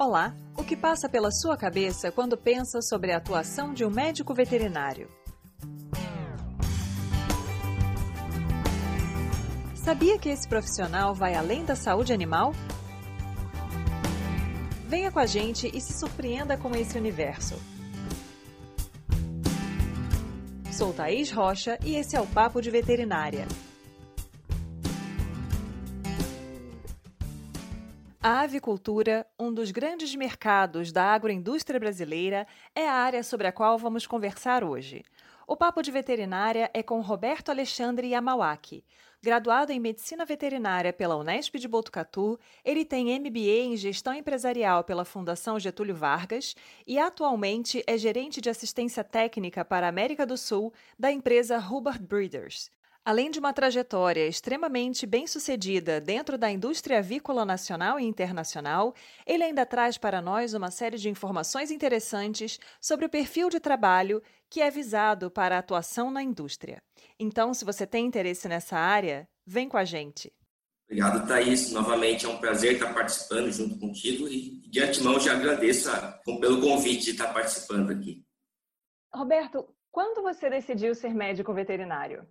Olá, o que passa pela sua cabeça quando pensa sobre a atuação de um médico veterinário? Sabia que esse profissional vai além da saúde animal? Venha com a gente e se surpreenda com esse universo. Sou Thaís Rocha e esse é o Papo de Veterinária. A avicultura, um dos grandes mercados da agroindústria brasileira, é a área sobre a qual vamos conversar hoje. O Papo de Veterinária é com Roberto Alexandre Yamawaki. Graduado em Medicina Veterinária pela Unesp de Botucatu, ele tem MBA em Gestão Empresarial pela Fundação Getúlio Vargas e atualmente é gerente de assistência técnica para a América do Sul da empresa Hubbard Breeders. Além de uma trajetória extremamente bem-sucedida dentro da indústria avícola nacional e internacional, ele ainda traz para nós uma série de informações interessantes sobre o perfil de trabalho que é visado para a atuação na indústria. Então, se você tem interesse nessa área, vem com a gente. Obrigado, Thaís. Novamente é um prazer estar participando junto contigo e de antemão já agradeço a, pelo convite de estar participando aqui. Roberto, quando você decidiu ser médico veterinário?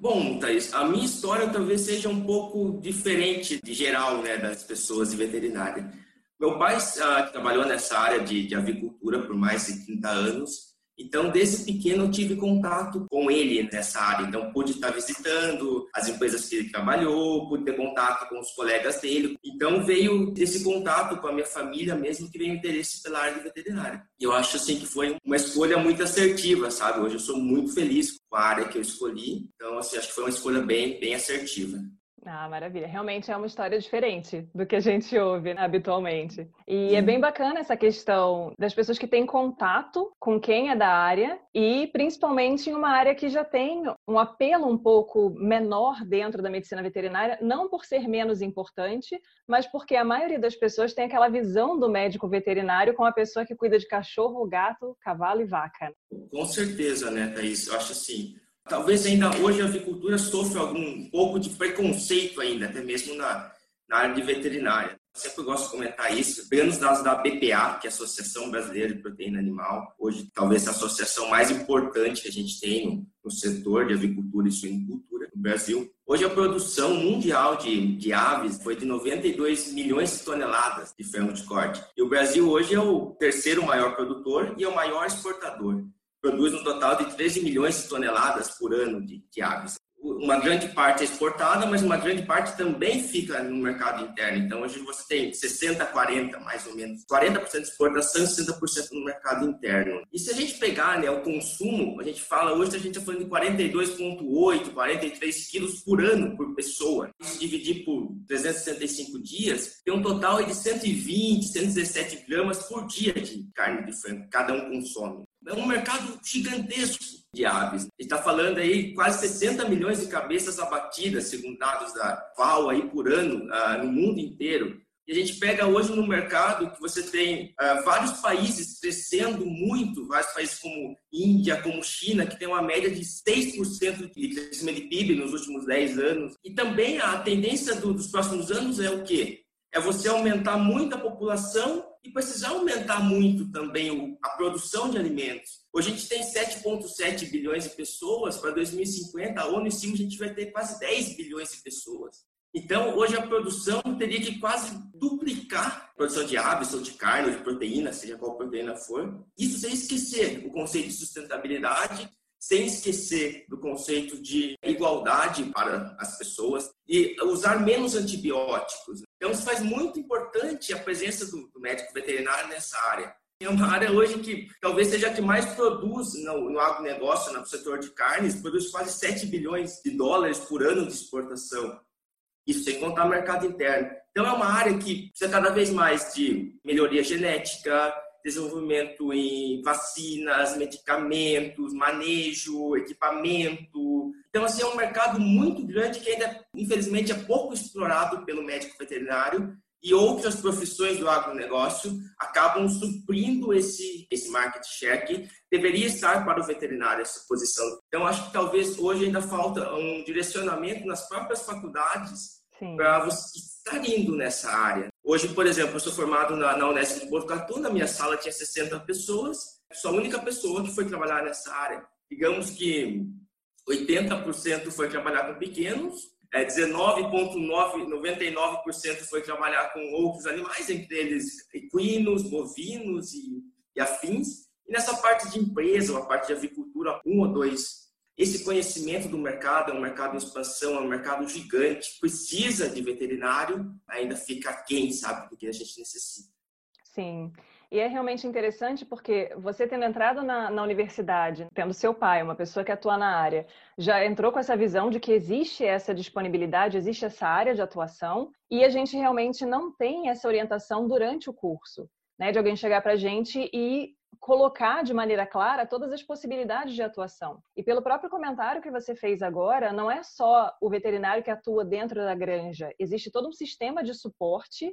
Bom, Thaís, a minha história talvez seja um pouco diferente de geral né, das pessoas de veterinária. Meu pai ah, trabalhou nessa área de, de avicultura por mais de 30 anos então, desde pequeno, eu tive contato com ele nessa área. Então, pude estar visitando as empresas que ele trabalhou, pude ter contato com os colegas dele. Então, veio esse contato com a minha família mesmo que veio interesse pela área de veterinária. E eu acho, assim, que foi uma escolha muito assertiva, sabe? Hoje eu sou muito feliz com a área que eu escolhi. Então, assim, acho que foi uma escolha bem, bem assertiva. Ah, maravilha. Realmente é uma história diferente do que a gente ouve né, habitualmente. E é bem bacana essa questão das pessoas que têm contato com quem é da área e principalmente em uma área que já tem um apelo um pouco menor dentro da medicina veterinária, não por ser menos importante, mas porque a maioria das pessoas tem aquela visão do médico veterinário como a pessoa que cuida de cachorro, gato, cavalo e vaca. Com certeza, né, Thaís? Eu acho assim, talvez ainda hoje a avicultura sofra algum pouco de preconceito ainda, até mesmo na, na área de veterinária. Eu sempre gosto de comentar isso. Pegando os dados da BPA, que é a Associação Brasileira de Proteína Animal, hoje talvez a associação mais importante que a gente tem no, setor de avicultura e suinicultura no Brasil. Hoje a produção mundial de, de aves foi de 92 milhões de toneladas de frango de corte. E o Brasil hoje é o terceiro maior produtor e é o maior exportador produz um total de 13 milhões de toneladas por ano de, de aves. Uma grande parte é exportada, mas uma grande parte também fica no mercado interno. Então, hoje você tem 60, 40, mais ou menos. 40% de exportação e 60% no mercado interno. E se a gente pegar né, o consumo, a gente fala, hoje a gente está falando de 42,8, 43 quilos por ano por pessoa. Se dividir por 365 dias, tem um total de 120, 117 gramas por dia de carne de frango, cada um consome. É um mercado gigantesco de aves. Está falando aí quase 60 milhões de cabeças abatidas, segundo dados da FAO, aí por ano, uh, no mundo inteiro. E a gente pega hoje no mercado que você tem uh, vários países crescendo muito, vários países como Índia, como China, que tem uma média de 6% de crescimento de PIB nos últimos 10 anos. E também a tendência do, dos próximos anos é o quê? É você aumentar muito a população e precisar aumentar muito também a produção de alimentos. Hoje a gente tem 7,7 bilhões de pessoas, para 2050 a ONU estima que a gente vai ter quase 10 bilhões de pessoas. Então, hoje a produção teria que quase duplicar a produção de aves ou de carne ou de proteína, seja qual proteína for. Isso sem esquecer o conceito de sustentabilidade, sem esquecer do conceito de igualdade para as pessoas e usar menos antibióticos. Então, isso faz muito importante a presença do, do médico veterinário nessa área. É uma área hoje que talvez seja a que mais produz no, no agronegócio, no setor de carnes, produz quase 7 bilhões de dólares por ano de exportação. Isso sem contar o mercado interno. Então, é uma área que precisa cada vez mais de melhoria genética, desenvolvimento em vacinas, medicamentos, manejo, equipamento. Então, assim, é um mercado muito grande que ainda, infelizmente, é pouco explorado pelo médico veterinário e outras profissões do agronegócio acabam suprindo esse, esse market share que deveria estar para o veterinário, essa posição. Então, acho que talvez hoje ainda falta um direcionamento nas próprias faculdades para você estar indo nessa área. Hoje, por exemplo, eu sou formado na, na Unesp de Botucatu, na minha sala tinha 60 pessoas, sou a única pessoa que foi trabalhar nessa área. Digamos que 80% foi trabalhar com pequenos, 19,99% é, foi trabalhar com outros animais, entre eles equinos, bovinos e, e afins. E nessa parte de empresa, ou a parte de avicultura, um ou dois esse conhecimento do mercado é um mercado em expansão, é um mercado gigante, precisa de veterinário, ainda fica quem sabe do que a gente necessita. Sim. E é realmente interessante porque você tendo entrado na, na, universidade, tendo seu pai, uma pessoa que atua na área, já entrou com essa visão de que existe essa disponibilidade, existe essa área de atuação, e a gente realmente não tem essa orientação durante o curso, né? De alguém chegar para a gente e colocar de maneira clara todas as possibilidades de atuação. E pelo próprio comentário que você fez agora, não é só o veterinário que atua dentro da granja, existe todo um sistema de suporte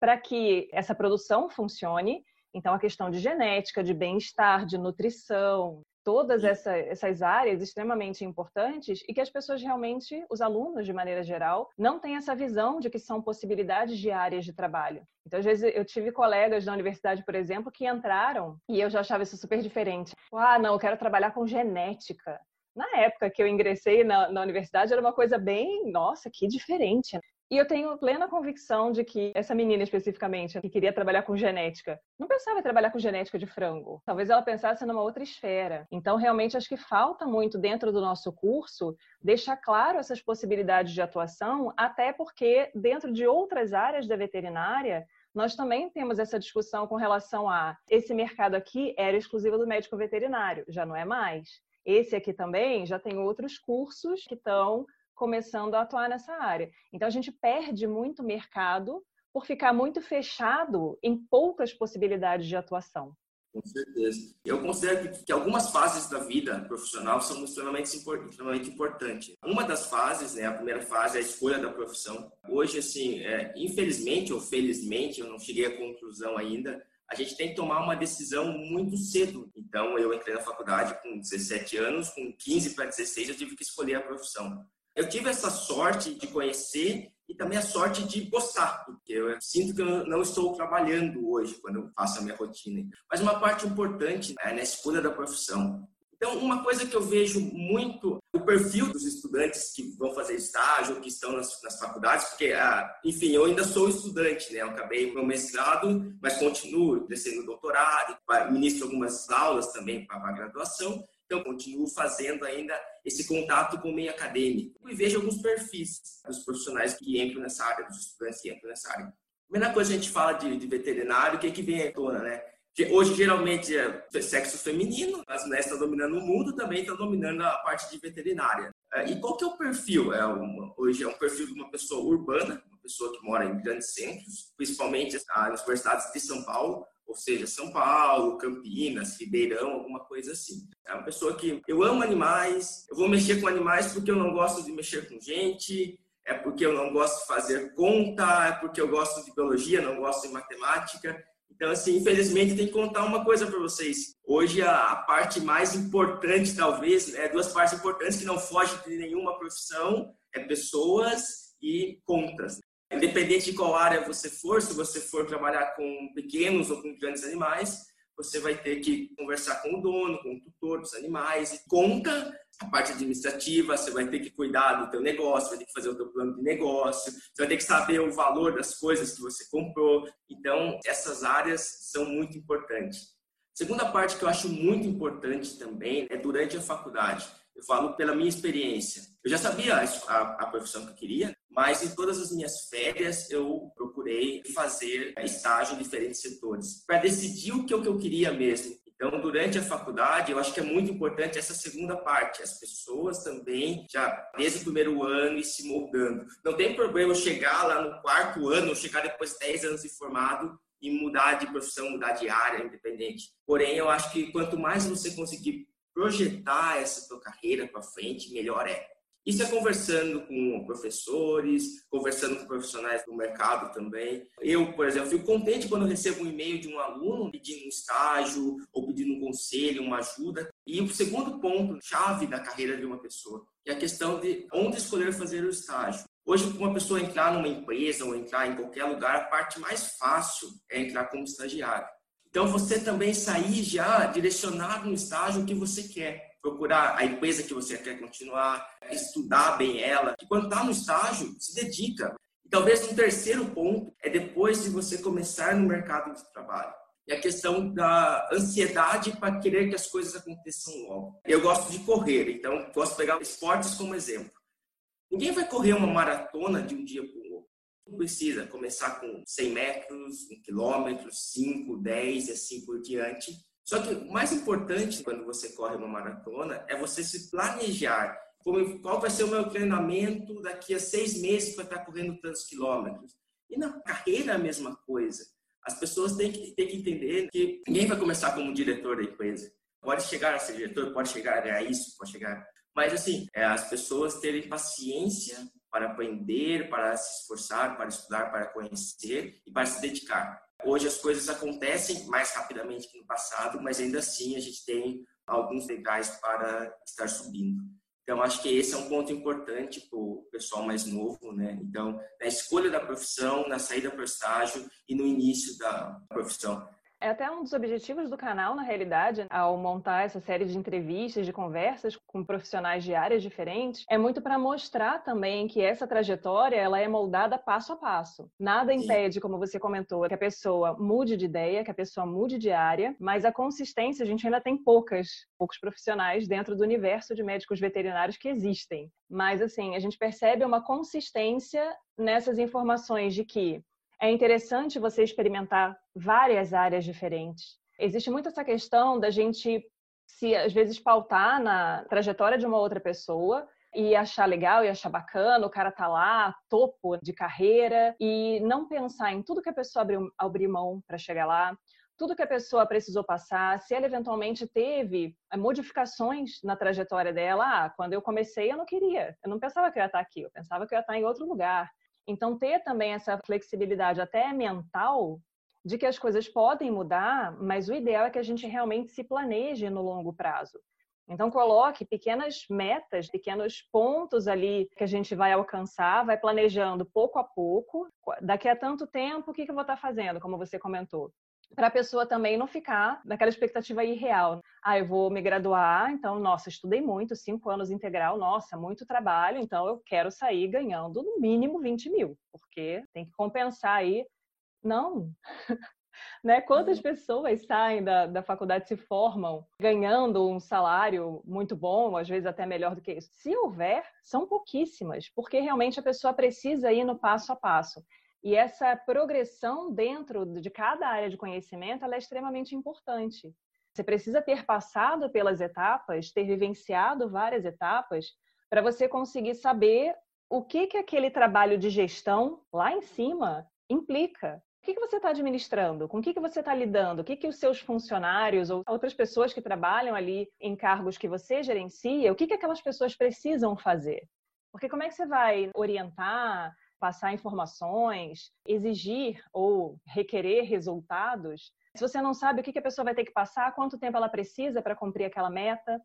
para que essa produção funcione. Então, a questão de genética, de bem-estar, de nutrição, todas essa, essas áreas extremamente importantes e que as pessoas realmente, os alunos de maneira geral, não têm essa visão de que são possibilidades de áreas de trabalho. Então, às vezes, eu tive colegas da universidade, por exemplo, que entraram e eu já achava isso super diferente. Ah, não, eu quero trabalhar com genética. Na época que eu ingressei na, na universidade, era uma coisa bem, nossa, que diferente. E eu tenho plena convicção de que essa menina especificamente, que queria trabalhar com genética, não pensava em trabalhar com genética de frango. Talvez ela pensasse numa outra esfera. Então, realmente, acho que falta muito dentro do nosso curso deixar claro essas possibilidades de atuação, até porque dentro de outras áreas da veterinária, nós também temos essa discussão com relação a esse mercado aqui era exclusivo do médico veterinário, já não é mais. Esse aqui também já tem outros cursos que estão começando a atuar nessa área. Então a gente perde muito mercado por ficar muito fechado em poucas possibilidades de atuação. Com certeza. Eu considero que, algumas fases da vida profissional são extremamente, extremamente importantes. Uma das fases, né, a primeira fase é a escolha da profissão. Hoje, assim, é, infelizmente ou felizmente, eu não cheguei à conclusão ainda, a gente tem que tomar uma decisão muito cedo. Então, eu entrei na faculdade com 17 anos, com 15 para 16 eu tive que escolher a profissão eu tive essa sorte de conhecer e também a sorte de gostar, porque eu sinto que eu não estou trabalhando hoje quando eu faço a minha rotina. Mas uma parte importante é na escolha da profissão. Então, uma coisa que eu vejo muito, o perfil dos estudantes que vão fazer estágio, que estão nas, nas faculdades, porque, ah, enfim, eu ainda sou estudante, né? Eu acabei meu mestrado, mas continuo descendo doutorado, ministro algumas aulas também para a graduação. Então, continuo fazendo ainda esse contato com o meio acadêmico e vejo alguns perfis dos profissionais que entram nessa área, dos estudantes que entram nessa área. Primeira coisa a gente fala de, de veterinário, o que, é que vem à tona, né? Hoje, geralmente, é sexo feminino, as mulheres estão dominando o mundo, também estão dominando a parte de veterinária. É, e qual que é o perfil? É uma, hoje é um perfil de uma pessoa urbana, uma pessoa que mora em grandes centros, principalmente nas universidades de São Paulo, ou seja, São Paulo, Campinas, Ribeirão, alguma coisa assim. É uma pessoa que eu amo animais, eu vou mexer com animais porque eu não gosto de mexer com gente, é porque eu não gosto de fazer conta, é porque eu gosto de biologia, não gosto de matemática. Então, assim, infelizmente, tem que contar uma coisa para vocês. Hoje, a, parte mais importante, talvez, é duas partes importantes que não fogem de nenhuma profissão, é pessoas e contas. Independente de qual área você for, se você for trabalhar com pequenos ou com grandes animais, você vai ter que conversar com o dono, com o tutor dos animais, e conta a parte administrativa, você vai ter que cuidar do teu negócio, vai ter que fazer o teu plano de negócio, você vai ter que saber o valor das coisas que você comprou. Então, essas áreas são muito importantes. Segunda parte que eu acho muito importante também é durante a faculdade. Eu falo pela minha experiência. Eu já sabia a, a, a profissão que eu queria, mas em todas as minhas férias eu procurei fazer estágio em diferentes setores para decidir o que eu, que eu queria mesmo. Então, durante a faculdade, eu acho que é muito importante essa segunda parte, as pessoas também já desde o primeiro ano e se moldando. Não tem problema chegar lá no quarto ano, chegar depois de 10 anos de formado e mudar de profissão, mudar de área, independente. Porém, eu acho que quanto mais você conseguir projetar essa tua carreira para frente, melhor é. Isso é conversando com professores, conversando com profissionais do mercado também. Eu, por exemplo, fico contente quando recebo um e-mail de um aluno pedindo um estágio ou pedindo um conselho, uma ajuda. E o segundo ponto chave da carreira de uma pessoa é a questão de onde escolher fazer o estágio. Hoje, para uma pessoa entrar numa empresa ou entrar em qualquer lugar, a parte mais fácil é entrar como estagiário. Então, você também sair já direcionado no estágio que você quer. Procurar a empresa que você quer continuar, estudar bem ela. E quando está no estágio, se dedica. E talvez um terceiro ponto é depois de você começar no mercado de trabalho. É a questão da ansiedade para querer que as coisas aconteçam logo. Eu gosto de correr, então posso pegar esportes como exemplo. Ninguém vai correr uma maratona de um dia para o outro. Não precisa começar com 100 metros, 1 quilômetro, 5, 10 e assim por diante. Só que o mais importante quando você corre uma maratona é você se planejar. Como, qual vai ser o meu treinamento daqui a seis meses para estar correndo tantos quilômetros? E na carreira é a mesma coisa. As pessoas têm que, têm que entender que ninguém vai começar como diretor da empresa. Pode chegar a ser diretor, pode chegar a isso, pode chegar mas, assim, é as pessoas terem paciência para aprender, para se esforçar, para estudar, para conhecer e para se dedicar. Hoje as coisas acontecem mais rapidamente que no passado, mas ainda assim a gente tem alguns legais para estar subindo. Então, acho que esse é um ponto importante para o pessoal mais novo, né? Então, na escolha da profissão, na saída para o estágio e no início da profissão. É até um dos objetivos do canal, na realidade, ao montar essa série de entrevistas, de conversas com profissionais de áreas diferentes, é muito para mostrar também que essa trajetória ela é moldada passo a passo. Nada impede, como você comentou, que a pessoa mude de ideia, que a pessoa mude de área, mas a consistência a gente ainda tem poucas, poucos profissionais dentro do universo de médicos veterinários que existem. Mas assim, a gente percebe uma consistência nessas informações de que é interessante você experimentar várias áreas diferentes. Existe muito essa questão da gente se às vezes pautar na trajetória de uma outra pessoa e achar legal e achar bacana, o cara tá lá, topo de carreira, e não pensar em tudo que a pessoa abriu, abriu mão para chegar lá, tudo que a pessoa precisou passar, se ela eventualmente teve eh, modificações na trajetória dela. Ah, quando eu comecei eu não queria, eu não pensava que eu ia estar aqui, eu pensava que eu ia estar em outro lugar. Então, ter também essa flexibilidade até mental de que as coisas podem mudar, mas o ideal é que a gente realmente se planeje no longo prazo. Então, coloque pequenas metas, pequenos pontos ali que a gente vai alcançar, vai planejando pouco a pouco. Daqui a tanto tempo, o que eu vou estar fazendo, como você comentou? Para a pessoa também não ficar naquela expectativa irreal. Ah, eu vou me graduar, então, nossa, estudei muito, cinco anos integral, nossa, muito trabalho, então eu quero sair ganhando no mínimo 20 mil, porque tem que compensar aí. Não. né? Quantas uhum. pessoas saem da, da faculdade se formam ganhando um salário muito bom, às vezes até melhor do que isso? Se houver, são pouquíssimas, porque realmente a pessoa precisa ir no passo a passo. E essa progressão dentro de cada área de conhecimento é extremamente importante. Você precisa ter passado pelas etapas, ter vivenciado várias etapas, para você conseguir saber o que, que aquele trabalho de gestão lá em cima implica. O que, que você está administrando? Com o que, que você está lidando? O que, que os seus funcionários ou outras pessoas que trabalham ali em cargos que você gerencia, o que, que aquelas pessoas precisam fazer? Porque como é que você vai orientar, passar informações, exigir ou requerer resultados, se você não sabe o que a pessoa vai ter que passar, quanto tempo ela precisa para cumprir aquela meta,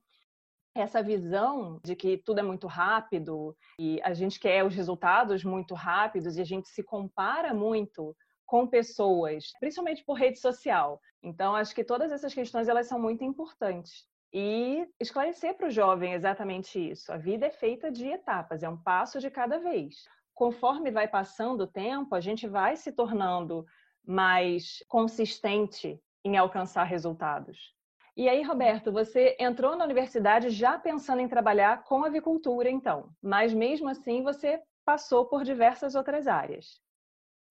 essa visão de que tudo é muito rápido e a gente quer os resultados muito rápidos e a gente se compara muito com pessoas, principalmente por rede social. Então, acho que todas essas questões elas são muito importantes. E esclarecer para o jovem exatamente isso. A vida é feita de etapas, é um passo de cada vez conforme vai passando o tempo, a gente vai se tornando mais consistente em alcançar resultados. E aí, Roberto, você entrou na universidade já pensando em trabalhar com avicultura, então, mas mesmo assim você passou por diversas outras áreas.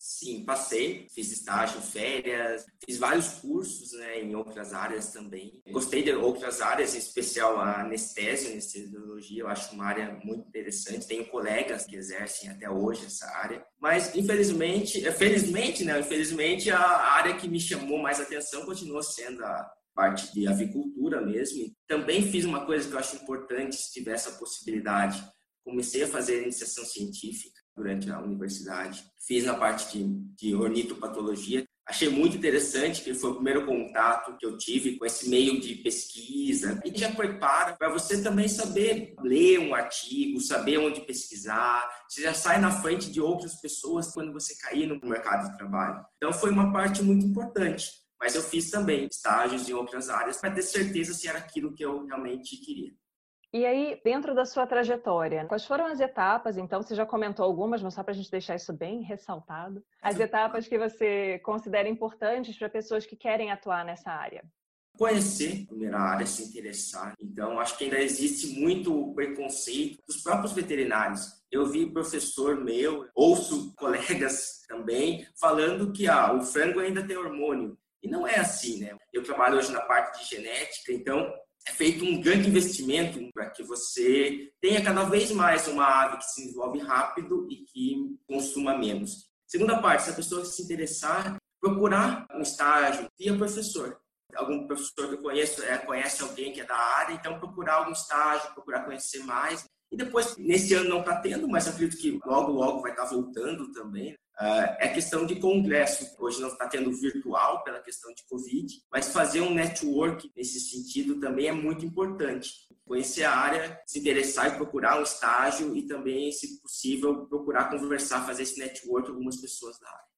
Sim, passei, fiz estágio, férias, fiz vários cursos né, em outras áreas também. Gostei de outras áreas, em especial a anestesia, anestesiologia, eu acho uma área muito interessante. Tenho colegas que exercem até hoje essa área. Mas, infelizmente, é, felizmente, né, infelizmente, a área que me chamou mais atenção continua sendo a parte de avicultura mesmo. Também fiz uma coisa que eu acho importante, se tiver essa possibilidade. Comecei a fazer iniciação científica durante a universidade. Fiz na parte de, de ornitopatologia. Achei muito interessante que foi o primeiro contato que eu tive com esse meio de pesquisa e já prepara para você também saber ler um artigo, saber onde pesquisar. Você já sai na frente de outras pessoas quando você cair no mercado de trabalho. Então foi uma parte muito importante. Mas eu fiz também estágios em outras áreas para ter certeza se era aquilo que eu realmente queria. E aí, dentro da sua trajetória, quais foram as etapas? Então, você já comentou algumas, mas só para a gente deixar isso bem ressaltado. As etapas que você considera importantes para pessoas que querem atuar nessa área. Conhecer a primeira área, se interessar. Então, acho que ainda existe muito preconceito dos próprios veterinários. Eu vi professor meu, ouço colegas também, falando que ah, o frango ainda tem hormônio. E não é assim, né? Eu trabalho hoje na parte de genética, então é feito um grande investimento para que você tenha cada vez mais uma ave que se desenvolve rápido e que consuma menos. Segunda parte, se a pessoa se interessar, procurar um estágio via professor. Algum professor que eu conheço é, conhece alguém que é da área, então procurar algum estágio, procurar conhecer mais. E depois, nesse ano não está tendo, mas acredito que logo, logo vai estar tá voltando também. Uh, é questão de congresso. Hoje não está tendo virtual pela questão de Covid, mas fazer um network nesse sentido também é muito importante. Conhecer a área, se interessar e procurar um estágio e também, se possível, procurar conversar, fazer esse network com algumas pessoas da área.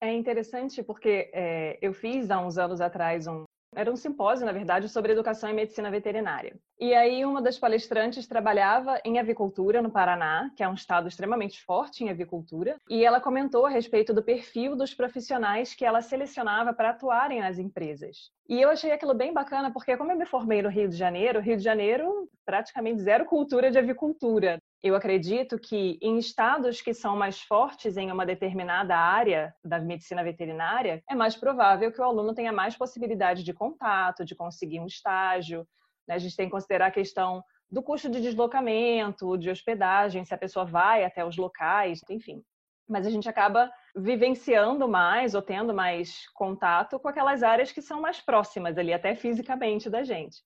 É interessante porque é, eu fiz há uns anos atrás um, era um simpósio, na verdade, sobre educação e medicina veterinária. E aí uma das palestrantes trabalhava em avicultura no Paraná, que é um estado extremamente forte em avicultura, e ela comentou a respeito do perfil dos profissionais que ela selecionava para atuarem nas empresas. E eu achei aquilo bem bacana, porque como eu me formei no Rio de Janeiro, Rio de Janeiro praticamente zero cultura de avicultura. Eu acredito que em estados que são mais fortes em uma determinada área da medicina veterinária, é mais provável que o aluno tenha mais possibilidade de contato, de conseguir um estágio. Né? A gente tem que considerar a questão do custo de deslocamento, de hospedagem, se a pessoa vai até os locais, enfim. Mas a gente acaba vivenciando mais ou tendo mais contato com aquelas áreas que são mais próximas ali, até fisicamente da gente.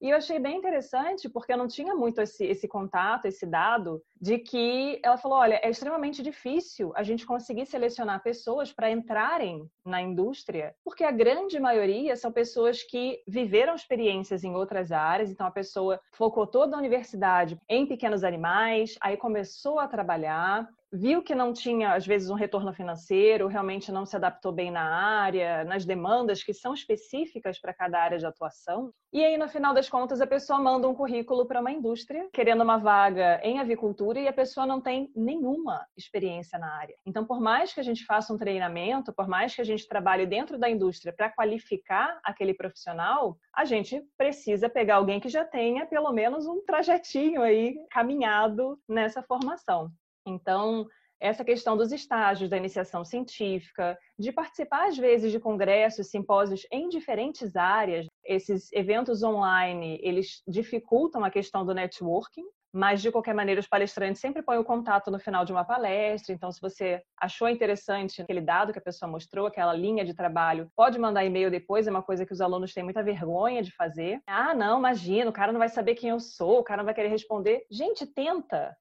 E eu achei bem interessante, porque eu não tinha muito esse, esse contato, esse dado, de que ela falou: olha, é extremamente difícil a gente conseguir selecionar pessoas para entrarem na indústria, porque a grande maioria são pessoas que viveram experiências em outras áreas, então a pessoa focou toda a universidade em pequenos animais, aí começou a trabalhar, viu que não tinha, às vezes, um retorno financeiro, realmente não se adaptou bem na área, nas demandas que são específicas para cada área de atuação. E aí, no final das contas, a pessoa manda um currículo para uma indústria, querendo uma vaga em avicultura, e a pessoa não tem nenhuma experiência na área. Então, por mais que a gente faça um treinamento, por mais que a gente trabalhe dentro da indústria para qualificar aquele profissional, a gente precisa pegar alguém que já tenha pelo menos um trajetinho aí caminhado nessa formação. Então, essa questão dos estágios da iniciação científica, de participar às vezes de congressos, simpósios em diferentes áreas. Esses eventos online, eles dificultam a questão do networking, mas de qualquer maneira os palestrantes sempre põem o contato no final de uma palestra, então se você achou interessante aquele dado que a pessoa mostrou, aquela linha de trabalho, pode mandar e-mail depois, é uma coisa que os alunos têm muita vergonha de fazer. Ah, não, imagina, o cara não vai saber quem eu sou, o cara não vai querer responder. Gente, tenta,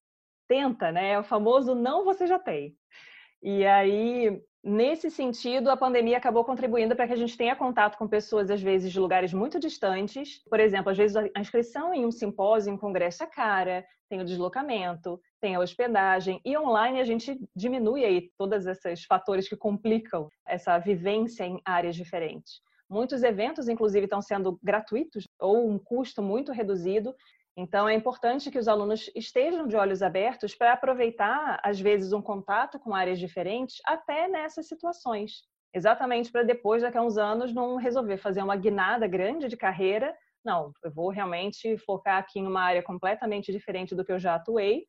tenta, né? É o famoso não você já tem. E aí, nesse sentido, a pandemia acabou contribuindo para que a gente tenha contato com pessoas, às vezes, de lugares muito distantes. Por exemplo, às vezes a inscrição em um simpósio, em um congresso é cara, tem o deslocamento, tem a hospedagem, e online a gente diminui aí todos esses fatores que complicam essa vivência em áreas diferentes. Muitos eventos, inclusive, estão sendo gratuitos ou um custo muito reduzido, então, é importante que os alunos estejam de olhos abertos para aproveitar, às vezes, um contato com áreas diferentes, até nessas situações. Exatamente para depois, daqui a uns anos, não resolver fazer uma guinada grande de carreira. Não, eu vou realmente focar aqui em uma área completamente diferente do que eu já atuei,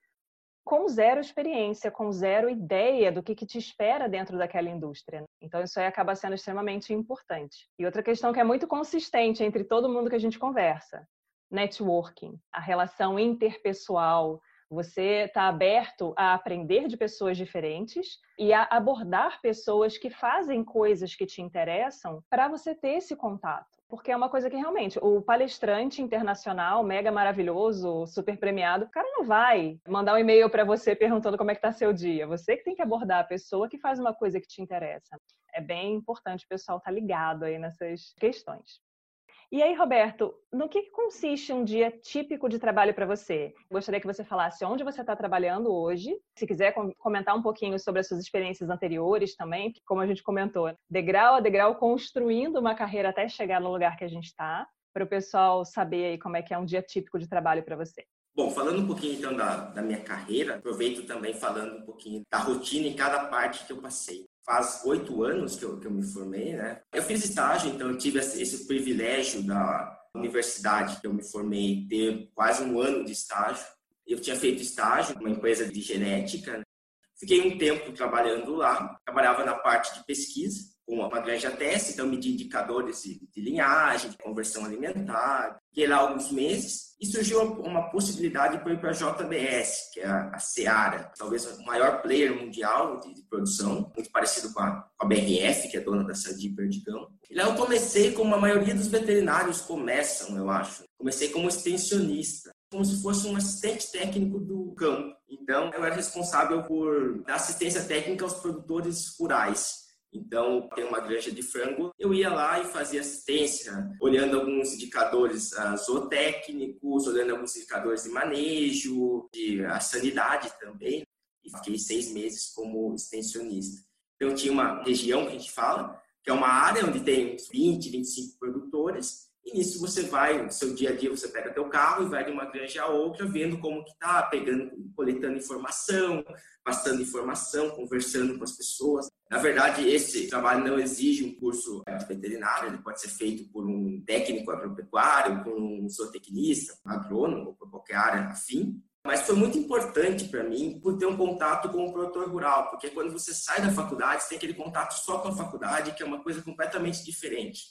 com zero experiência, com zero ideia do que, que te espera dentro daquela indústria. Então, isso aí acaba sendo extremamente importante. E outra questão que é muito consistente entre todo mundo que a gente conversa networking, a relação interpessoal. Você está aberto a aprender de pessoas diferentes e a abordar pessoas que fazem coisas que te interessam para você ter esse contato. porque é uma coisa que realmente o palestrante internacional, mega maravilhoso, super premiado, o cara não vai mandar um e-mail para você perguntando como é que tá seu dia. Você que tem que abordar a pessoa que faz uma coisa que te interessa. É bem importante o pessoal estar tá ligado aí nessas questões. E aí, Roberto, no que consiste um dia típico de trabalho para você? Gostaria que você falasse onde você está trabalhando hoje. Se quiser comentar um pouquinho sobre as suas experiências anteriores também, como a gente comentou, degrau a degrau, construindo uma carreira até chegar no lugar que a gente está, para o pessoal saber aí como é que é um dia típico de trabalho para você. Bom, falando um pouquinho então da, da minha carreira, aproveito também falando um pouquinho da rotina em cada parte que eu passei faz oito anos que eu, que eu me formei, né? Eu fiz estágio, então eu tive esse, esse privilégio da universidade que eu me formei ter quase um ano de estágio. Eu tinha feito estágio numa empresa de genética. Né? Fiquei um tempo trabalhando lá. Trabalhava na parte de pesquisa uma granja teste, então medir indicadores de, de, linhagem, de conversão alimentar. Fiquei lá alguns meses e surgiu uma possibilidade para ir para a JBS, que é a, a Seara, talvez o maior player mundial de, de produção, muito parecido com a, com a, BRF, que é dona da Sadi Perdigão. E lá eu comecei como a maioria dos veterinários começam, eu acho. Comecei como extensionista como se fosse um assistente técnico do campo. Então, eu era responsável por dar assistência técnica aos produtores rurais. Então, tem uma granja de frango, eu ia lá e fazia assistência, olhando alguns indicadores uh, zootécnicos, olhando alguns indicadores de manejo, de a sanidade também. E fiquei seis meses como extensionista. Então, tinha uma região que a gente fala, que é uma área onde tem 20, 25 produtores, e nisso você vai, no seu dia a dia, você pega teu carro e vai de uma granja a outra, vendo como que tá, pegando, coletando informação, passando informação, conversando com as pessoas. Na verdade, esse trabalho não exige um curso de veterinário, ele pode ser feito por um técnico agropecuário, por um zootecnista, um agrônomo, ou por qualquer área afim. Mas foi muito importante para mim por ter um contato com o produtor rural, porque quando você sai da faculdade, você tem aquele contato só com a faculdade, que é uma coisa completamente diferente.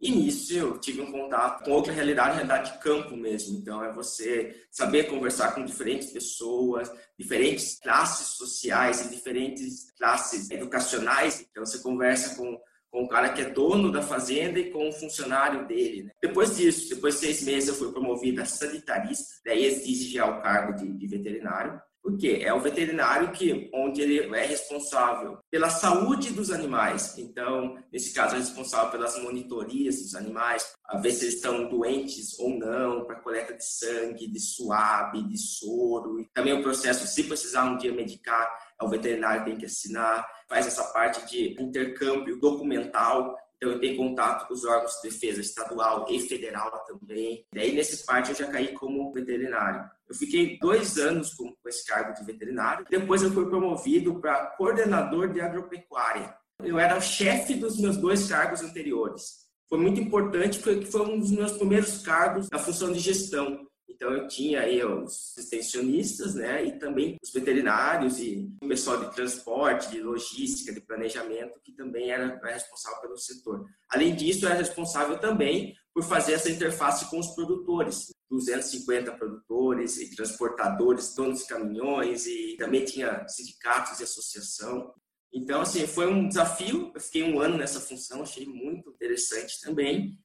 E nisso eu tive um contato com outra realidade, realidade de campo mesmo. Então é você saber conversar com diferentes pessoas, diferentes classes sociais e diferentes classes educacionais. Então você conversa com com o cara que é dono da fazenda e com o funcionário dele. Né? Depois disso, depois de seis meses, eu fui promovido a sanitarista, daí exige já o cargo de, de veterinário. Por quê? É o veterinário que, onde ele é responsável pela saúde dos animais. Então, nesse caso, é responsável pelas monitorias dos animais, a ver se eles estão doentes ou não, para coleta de sangue, de suave, de soro. E também o processo, se precisar um dia medicar, é o veterinário que tem que assinar. Faz essa parte de intercâmbio documental então, eu tenho contato com os órgãos de defesa estadual e federal também. Daí, nesse parte, eu já caí como veterinário. Eu fiquei dois anos com esse cargo de veterinário. Depois, eu fui promovido para coordenador de agropecuária. Eu era o chefe dos meus dois cargos anteriores. Foi muito importante porque foi um dos meus primeiros cargos na função de gestão. Então eu tinha aí os extensionistas, né, e também os veterinários e o pessoal de transporte, de logística, de planejamento, que também era, era responsável pelo setor. Além disso, era responsável também por fazer essa interface com os produtores, 250 produtores e transportadores, donos de caminhões e também tinha sindicatos e associação. Então, assim, foi um desafio. Eu fiquei um ano nessa função, achei muito interessante também.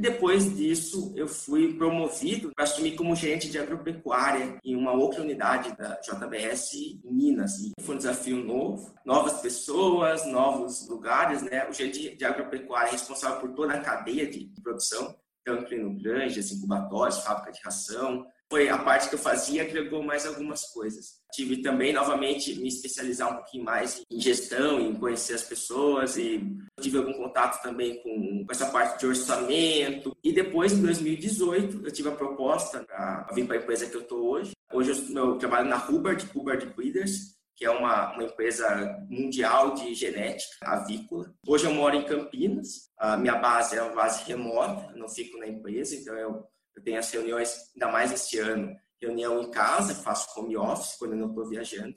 E depois disso, eu fui promovido para assumir como gerente de agropecuária em uma outra unidade da JBS em Minas. E foi um desafio novo, novas pessoas, novos lugares, né? O gerente de agropecuária é responsável por toda a cadeia de produção, tanto em granjas, incubatórios, fábrica de ração, foi a parte que eu fazia, agregou mais algumas coisas. Tive também, novamente, me especializar um pouquinho mais em gestão, em conhecer as pessoas e tive algum contato também com, essa parte de orçamento. E depois, em 2018, eu tive a proposta para vir para a empresa que eu estou hoje. Hoje eu, eu, trabalho na Hubbard, Hubbard Breeders, que é uma, uma empresa mundial de genética avícola. Hoje eu moro em Campinas, a minha base é uma base remota, não fico na empresa, então eu eu tenho as reuniões, ainda mais esse ano, reunião em casa, faço home office quando eu não estou viajando.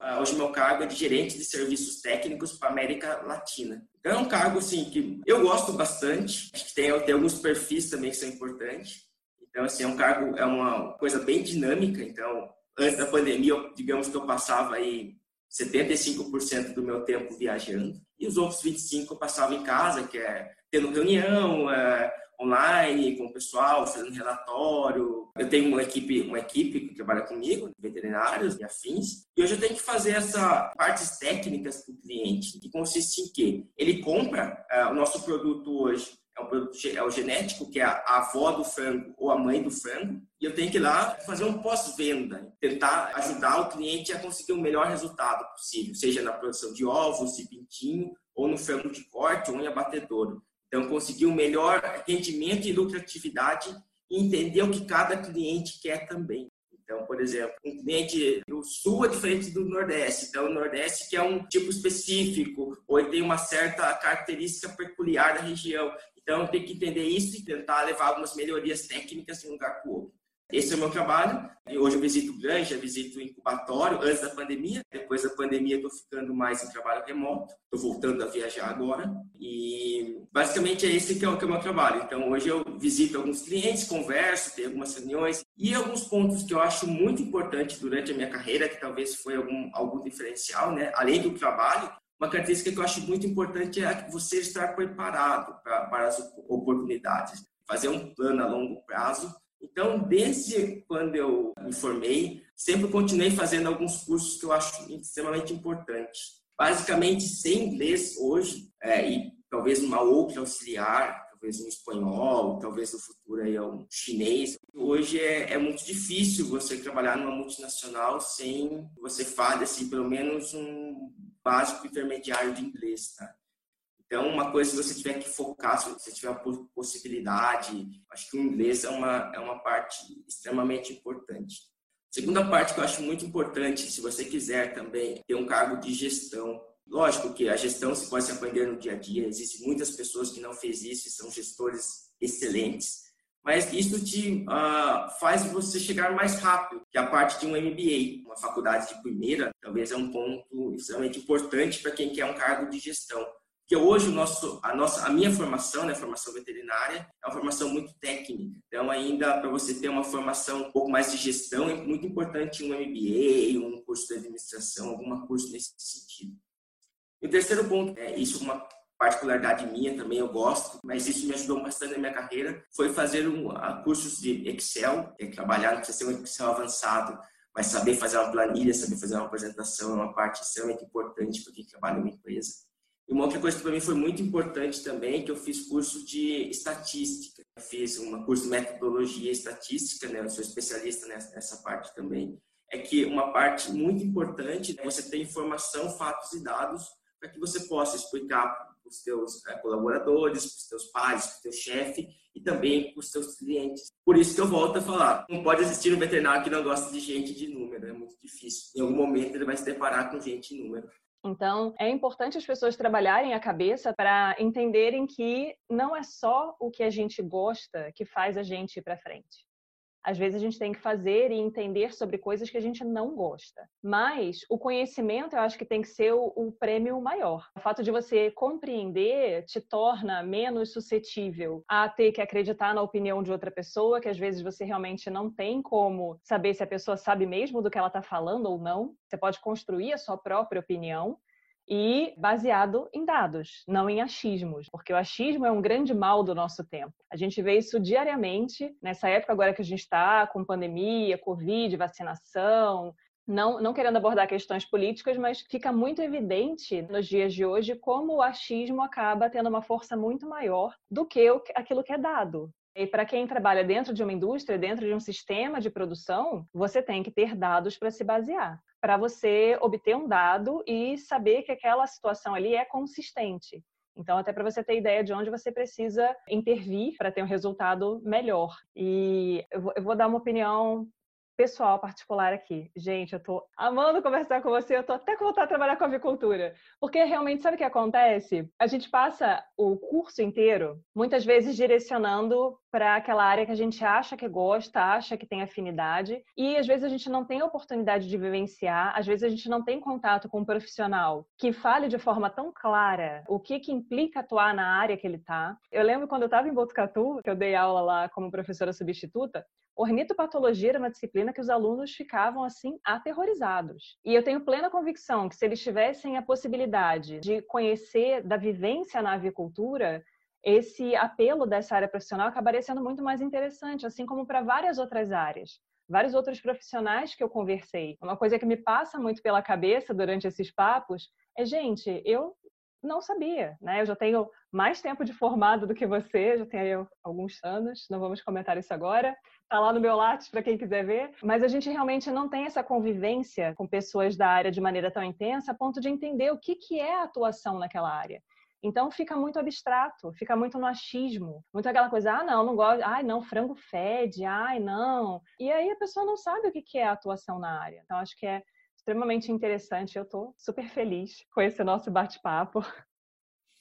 Uh, hoje meu cargo é de gerente de serviços técnicos para América Latina. Então é um cargo assim que eu gosto bastante. Acho que tem, tem alguns perfis também que são importantes. Então assim é um cargo é uma coisa bem dinâmica. Então antes da pandemia, eu, digamos que eu passava aí 75% do meu tempo viajando e os outros 25 eu passava em casa, que é tendo reunião, é, online com o pessoal, fazendo relatório. Eu tenho uma equipe, uma equipe que trabalha comigo, veterinários e afins, e hoje eu tenho que fazer essas partes técnicas para o cliente, que consiste em quê? Ele compra uh, o nosso produto hoje é, um produto, é o genético, que é a avó do frango ou a mãe do frango, e eu tenho que ir lá fazer um pós-venda, tentar ajudar o cliente a conseguir o melhor resultado possível, seja na produção de ovos, de pintinho, ou no frango de corte, ou em abatedouro. Então, conseguir o melhor rendimento e lucratividade e entender o que cada cliente quer também. Então, por exemplo, um cliente do sul é diferente do nordeste. Então, o nordeste que é um tipo específico, ou ele tem uma certa característica peculiar da região. Então, tem que entender isso e tentar levar algumas melhorias técnicas de um lugar para o outro. Esse é o meu trabalho. Hoje eu visito granja, visito incubatório antes da pandemia. Depois da pandemia, estou ficando mais em trabalho remoto. Estou voltando a viajar agora. E basicamente é esse que é, o, que é o meu trabalho. Então hoje eu visito alguns clientes, converso, tenho algumas reuniões. E alguns pontos que eu acho muito importante durante a minha carreira, que talvez foi algum, algum diferencial, né? além do trabalho, uma característica que eu acho muito importante é você estar preparado para, para as oportunidades, fazer um plano a longo prazo. Então, desde quando eu me formei, sempre continuei fazendo alguns cursos que eu acho extremamente importantes. Basicamente, sem inglês hoje, é, e talvez uma outra auxiliar, talvez um espanhol, talvez no futuro aí um chinês. Hoje é, é muito difícil você trabalhar numa multinacional sem você fale assim, pelo menos um básico intermediário de inglês, tá? Então, uma coisa, se você tiver que focar, se você tiver a possibilidade, acho que o inglês é uma, é uma parte extremamente importante. Segunda parte que eu acho muito importante, se você quiser também ter um cargo de gestão. Lógico que a gestão se pode se aprender no dia a dia, existem muitas pessoas que não fez isso e são gestores excelentes, mas isso te uh, faz você chegar mais rápido que a parte de um MBA. Uma faculdade de primeira talvez é um ponto extremamente importante para quem quer um cargo de gestão. Porque hoje o nosso, a, nossa, a minha formação, né, formação veterinária, é uma formação muito técnica. Então, ainda para você ter uma formação um pouco mais de gestão, é muito importante um MBA, um curso de administração, algum curso nesse sentido. E o terceiro ponto, é isso uma particularidade minha também, eu gosto, mas isso me ajudou bastante na minha carreira, foi fazer um, uh, cursos de Excel, é, trabalhar, ser um Excel avançado, mas saber fazer uma planilha, saber fazer uma apresentação é uma parte extremamente importante para quem trabalha em uma empresa. E uma outra coisa que para mim foi muito importante também, que eu fiz curso de estatística. Eu fiz um curso de metodologia estatística, né? Eu sou especialista nessa, parte também. É que uma parte muito importante é você ter informação, fatos e dados para que você possa explicar para os teus é, colaboradores, para os teus pais, para o teu chefe e também para os teus clientes. Por isso que eu volto a falar, não pode existir um veterinário que não gosta de gente de número, é muito difícil. Em algum momento ele vai se deparar com gente em número. Então, é importante as pessoas trabalharem a cabeça para entenderem que não é só o que a gente gosta que faz a gente ir para frente às vezes a gente tem que fazer e entender sobre coisas que a gente não gosta. Mas o conhecimento, eu acho que tem que ser o, o prêmio maior. O fato de você compreender te torna menos suscetível a ter que acreditar na opinião de outra pessoa, que às vezes você realmente não tem como saber se a pessoa sabe mesmo do que ela está falando ou não. Você pode construir a sua própria opinião e baseado em dados, não em achismos, porque o achismo é um grande mal do nosso tempo. A gente vê isso diariamente, nessa época agora que a gente está com pandemia, Covid, vacinação, não, não, querendo abordar questões políticas, mas fica muito evidente nos dias de hoje como o achismo acaba tendo uma força muito maior do que aquilo que é dado. E para quem trabalha dentro de uma indústria, dentro de um sistema de produção, você tem que ter dados para se basear para você obter um dado e saber que aquela situação ali é consistente. Então, até para você ter ideia de onde você precisa intervir para ter um resultado melhor. E eu vou, dar uma opinião pessoal particular aqui. Gente, eu tô amando conversar com você, eu tô até com vontade de trabalhar com avicultura. Porque realmente, sabe o que acontece? A gente passa o curso inteiro, muitas vezes direcionando para aquela área que a gente acha que gosta, acha que tem afinidade, e às vezes a gente não tem oportunidade de vivenciar, às vezes a gente não tem contato com um profissional que fale de forma tão clara o que que implica atuar na área que ele está. Eu lembro quando eu estava em Botucatu, que eu dei aula lá como professora substituta, Ornitopatologia era uma disciplina que os alunos ficavam assim aterrorizados. E eu tenho plena convicção que se eles tivessem a possibilidade de conhecer da vivência na avicultura, esse apelo dessa área profissional acabaria sendo muito mais interessante, assim como para várias outras áreas. Vários outros profissionais que eu conversei. Uma coisa que me passa muito pela cabeça durante esses papos é, gente, eu não sabia, né? Eu já tenho mais tempo de formado do que você, já tenho alguns anos, não vamos comentar isso agora. Tá lá no meu Lattes para quem quiser ver, mas a gente realmente não tem essa convivência com pessoas da área de maneira tão intensa a ponto de entender o que que é a atuação naquela área. Então fica muito abstrato, fica muito no achismo, muito aquela coisa, ah, não, não gosto, ai, não, frango fede, ai, não. E aí a pessoa não sabe o que é a atuação na área. Então acho que é extremamente interessante. Eu estou super feliz com esse nosso bate-papo.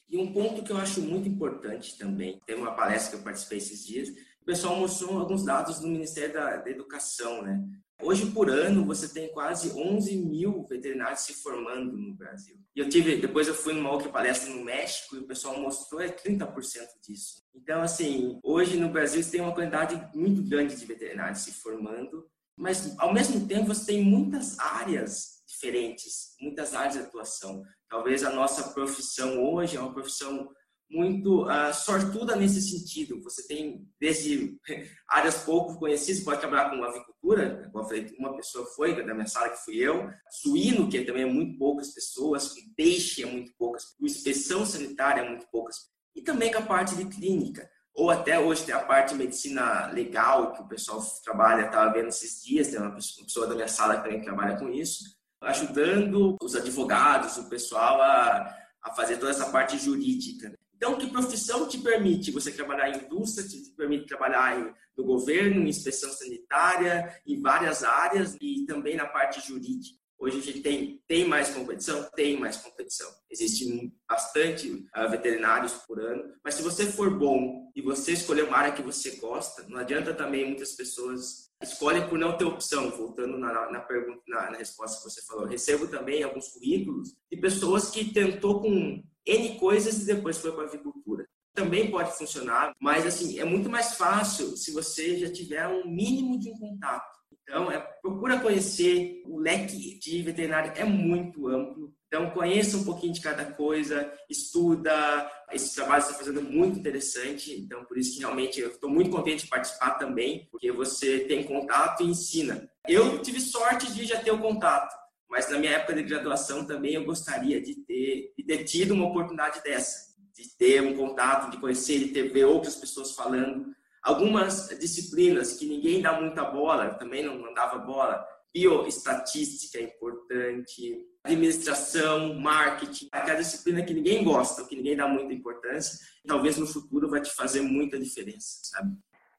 E um ponto que eu acho muito importante também, tem uma palestra que eu participei esses dias, o pessoal mostrou alguns dados do Ministério da, da Educação, né? Hoje, por ano, você tem quase 11 mil veterinários se formando no Brasil. E eu tive, depois eu fui numa outra palestra no México e o pessoal mostrou é 30% disso. Então, assim, hoje no Brasil você tem uma quantidade muito grande de veterinários se formando, mas ao mesmo tempo você tem muitas áreas diferentes, muitas áreas de atuação. Talvez a nossa profissão hoje é uma profissão muito uh, sortuda nesse sentido. Você tem desde áreas pouco conhecidas, pode trabalhar com avicultura, como eu falei, uma pessoa foi da minha sala que fui eu, suíno que também é muito poucas pessoas, peixe é muito poucas, inspeção sanitária é muito poucas, e também com a parte de clínica. Ou até hoje tem a parte de medicina legal, que o pessoal trabalha, estava vendo esses dias, tem uma pessoa da minha sala também que trabalha com isso, ajudando os advogados, o pessoal a, a fazer toda essa parte jurídica. Então, que profissão te permite você trabalhar em indústria, te permite trabalhar no governo, em inspeção sanitária, em várias áreas e também na parte jurídica. Hoje a gente tem, tem mais competição? Tem mais competição. Existem bastante uh, veterinários por ano, mas se você for bom e você escolher uma área que você gosta, não adianta também muitas pessoas escolhem por não ter opção. Voltando na, na pergunta, na, na resposta que você falou, recebo também alguns currículos de pessoas que tentou com N coisas e depois foi para a avicultura. Também pode funcionar, mas assim, é muito mais fácil se você já tiver um mínimo de um contato. Então, é, procura conhecer, o leque de veterinário é muito amplo, então conheça um pouquinho de cada coisa, estuda, esse trabalho está fazendo muito interessante, então por isso que realmente eu estou muito contente de participar também, porque você tem contato e ensina. Eu tive sorte de já ter o contato, mas na minha época de graduação também eu gostaria de ter, de ter tido uma oportunidade dessa, de ter um contato, de conhecer, de ter ver outras pessoas falando. Algumas disciplinas que ninguém dá muita bola, também não, não dava bola, bioestatística é importante, administração, marketing, aquela disciplina que ninguém gosta, que ninguém dá muita importância, talvez no futuro vai te fazer muita diferença, sabe?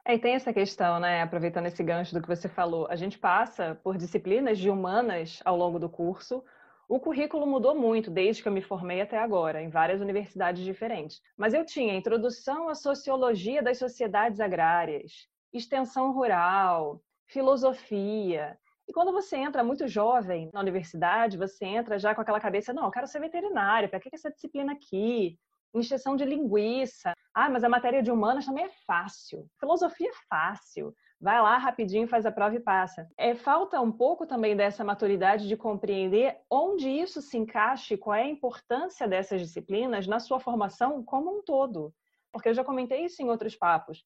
É, e tem essa questão, né? Aproveitando esse gancho do que você falou, a gente passa por disciplinas de humanas ao longo do curso. O currículo mudou muito desde que eu me formei até agora, em várias universidades diferentes. Mas eu tinha introdução à sociologia das sociedades agrárias, extensão rural, filosofia. E quando você entra muito jovem na universidade, você entra já com aquela cabeça: não, eu quero ser veterinário, para que essa disciplina aqui? Injeção de linguiça. Ah, mas a matéria de humanas também é fácil. Filosofia é fácil. Vai lá rapidinho, faz a prova e passa. É, falta um pouco também dessa maturidade de compreender onde isso se encaixa e qual é a importância dessas disciplinas na sua formação como um todo. Porque eu já comentei isso em outros papos.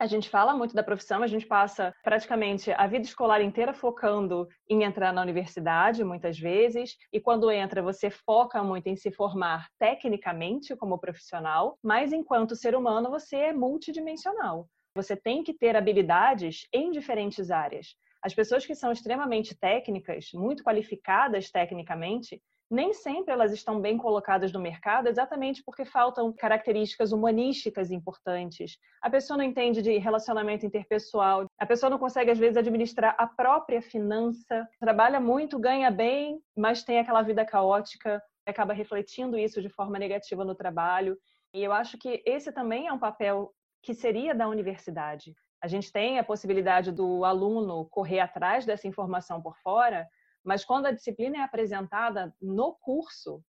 A gente fala muito da profissão, a gente passa praticamente a vida escolar inteira focando em entrar na universidade, muitas vezes, e quando entra, você foca muito em se formar tecnicamente como profissional, mas enquanto ser humano, você é multidimensional. Você tem que ter habilidades em diferentes áreas. As pessoas que são extremamente técnicas, muito qualificadas tecnicamente, nem sempre elas estão bem colocadas no mercado, exatamente porque faltam características humanísticas importantes. A pessoa não entende de relacionamento interpessoal, a pessoa não consegue, às vezes, administrar a própria finança, trabalha muito, ganha bem, mas tem aquela vida caótica, acaba refletindo isso de forma negativa no trabalho. E eu acho que esse também é um papel que seria da universidade. A gente tem a possibilidade do aluno correr atrás dessa informação por fora, mas quando a disciplina é apresentada no curso,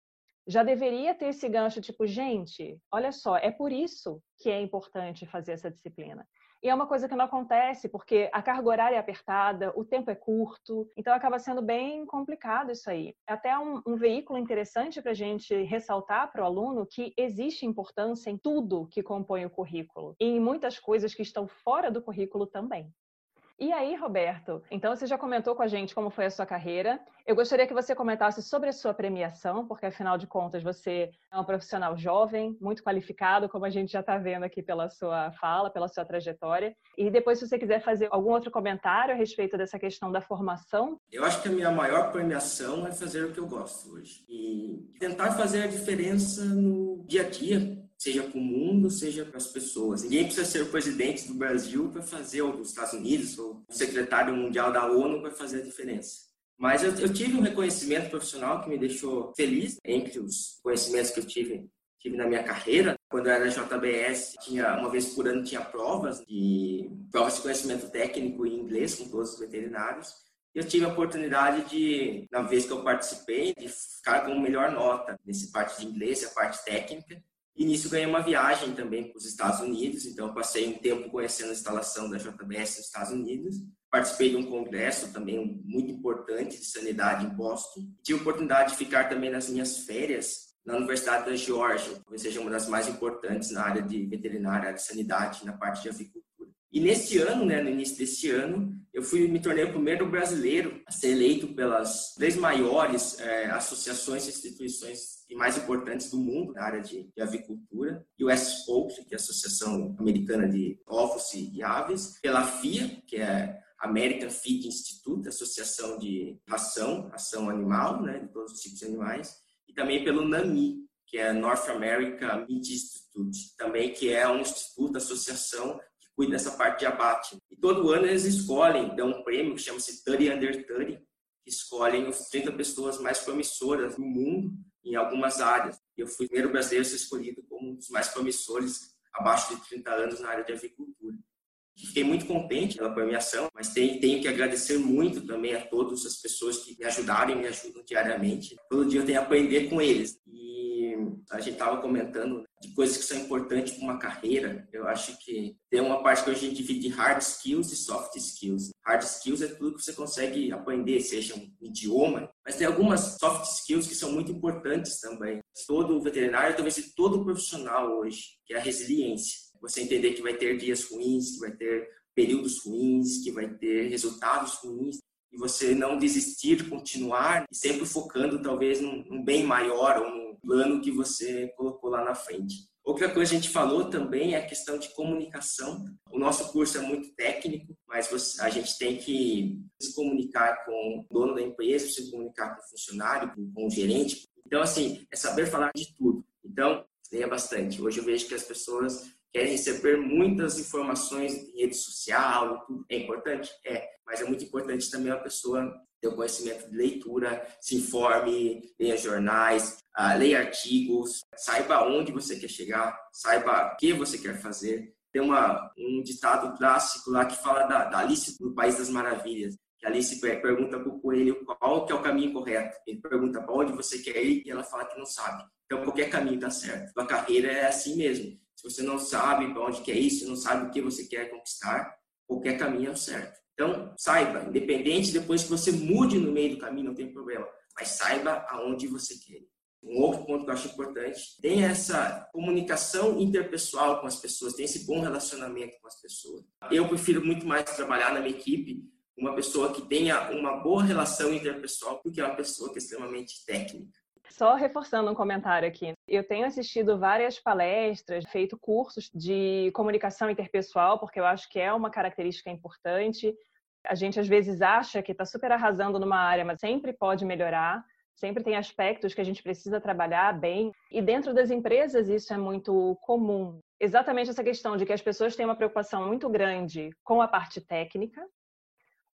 já deveria ter esse gancho tipo, gente, olha só, é por isso que é importante fazer essa disciplina. E é uma coisa que não acontece porque a carga horária é apertada, o tempo é curto, então acaba sendo bem complicado isso aí. É até um, um veículo interessante para a gente ressaltar para o aluno que existe importância em tudo que compõe o currículo e em muitas coisas que estão fora do currículo também. E aí, Roberto? Então, você já comentou com a gente como foi a sua carreira. Eu gostaria que você comentasse sobre a sua premiação, porque afinal de contas você é um profissional jovem, muito qualificado, como a gente já está vendo aqui pela sua fala, pela sua trajetória. E depois, se você quiser fazer algum outro comentário a respeito dessa questão da formação. Eu acho que a minha maior premiação é fazer o que eu gosto hoje e tentar fazer a diferença no dia a dia seja para o mundo, seja para as pessoas. Ninguém precisa ser o presidente do Brasil para fazer, ou dos Estados Unidos, ou o secretário mundial da ONU para fazer a diferença. Mas eu, eu, tive um reconhecimento profissional que me deixou feliz, entre os conhecimentos que eu tive, tive na minha carreira. Quando eu era JBS, tinha, uma vez por ano tinha provas, de, provas de conhecimento técnico em inglês com todos os veterinários. Eu tive a oportunidade de, na vez que eu participei, de ficar com melhor nota nesse parte de inglês, a parte técnica. E nisso ganhei uma viagem também para os Estados Unidos, então passei um tempo conhecendo a instalação da JBS nos Estados Unidos. Participei de um congresso também muito importante de sanidade em Boston. Tive a oportunidade de ficar também nas minhas férias na Universidade da Georgia, talvez seja uma das mais importantes na área de veterinária, de sanidade, na parte de avicultura. E neste ano, né, no início deste ano, eu fui me tornei o primeiro brasileiro a ser eleito pelas três maiores é, associações e instituições mais importantes do mundo na área de, de avicultura, US Poultry, que é a Associação Americana de Ovos e Aves, pela FIA, que é American Feed Institute, Associação de Ração, Ração Animal, né, de todos os tipos de animais, e também pelo NAMI, que é North America Meat Institute, também que é um instituto, associação cuida dessa parte de abate. E todo ano eles escolhem, dão um prêmio que chama-se 30 Under 30, que escolhem os 30 pessoas mais promissoras do mundo em algumas áreas. Eu fui o primeiro brasileiro a ser escolhido como um dos mais promissores abaixo de 30 anos na área de avicultura. Fiquei muito contente pela premiação, mas tenho, tenho que agradecer muito também a todas as pessoas que me ajudaram e me ajudam diariamente. Todo dia eu tenho que aprender com eles. E a gente estava comentando de coisas que são importantes para uma carreira. Eu acho que tem uma parte que a gente divide hard skills e soft skills. Hard skills é tudo que você consegue aprender, seja um idioma, mas tem algumas soft skills que são muito importantes também. Todo veterinário, talvez todo profissional hoje, que é a resiliência você entender que vai ter dias ruins, que vai ter períodos ruins, que vai ter resultados ruins, e você não desistir, continuar e sempre focando talvez num, num bem maior ou num plano que você colocou lá na frente. Outra coisa que a gente falou também é a questão de comunicação. O nosso curso é muito técnico, mas você, a gente tem que se comunicar com o dono da empresa, se comunicar com o funcionário, com, com o gerente. Então, assim, é saber falar de tudo. Então, leia bastante. Hoje eu vejo que as pessoas querem receber muitas informações em rede social, é importante? É, mas é muito importante também a pessoa ter o conhecimento de leitura, se informe, leia jornais, uh, leia artigos, saiba onde você quer chegar, saiba o que você quer fazer. Tem uma, um ditado clássico lá que fala da, da Alice no País das Maravilhas, que a Alice pergunta para o coelho qual que é o caminho correto. Ele pergunta para onde você quer ir e ela fala que não sabe. Então, qualquer caminho dá certo. A carreira é assim mesmo se você não sabe para onde quer ir, se não sabe o que você quer conquistar, qualquer caminho é o certo. Então, saiba, independente depois que você mude no meio do caminho, não tem problema, mas saiba aonde você quer ir. Um outro ponto que eu acho importante, tem essa comunicação interpessoal com as pessoas, tem esse bom relacionamento com as pessoas. Eu prefiro muito mais trabalhar na minha equipe uma pessoa que tenha uma boa relação interpessoal do que uma pessoa que é extremamente técnica. Só reforçando um comentário aqui. Eu tenho assistido várias palestras, feito cursos de comunicação interpessoal, porque eu acho que é uma característica importante. A gente às vezes acha que está super arrasando numa área, mas sempre pode melhorar. Sempre tem aspectos que a gente precisa trabalhar bem. E dentro das empresas isso é muito comum. Exatamente essa questão de que as pessoas têm uma preocupação muito grande com a parte técnica,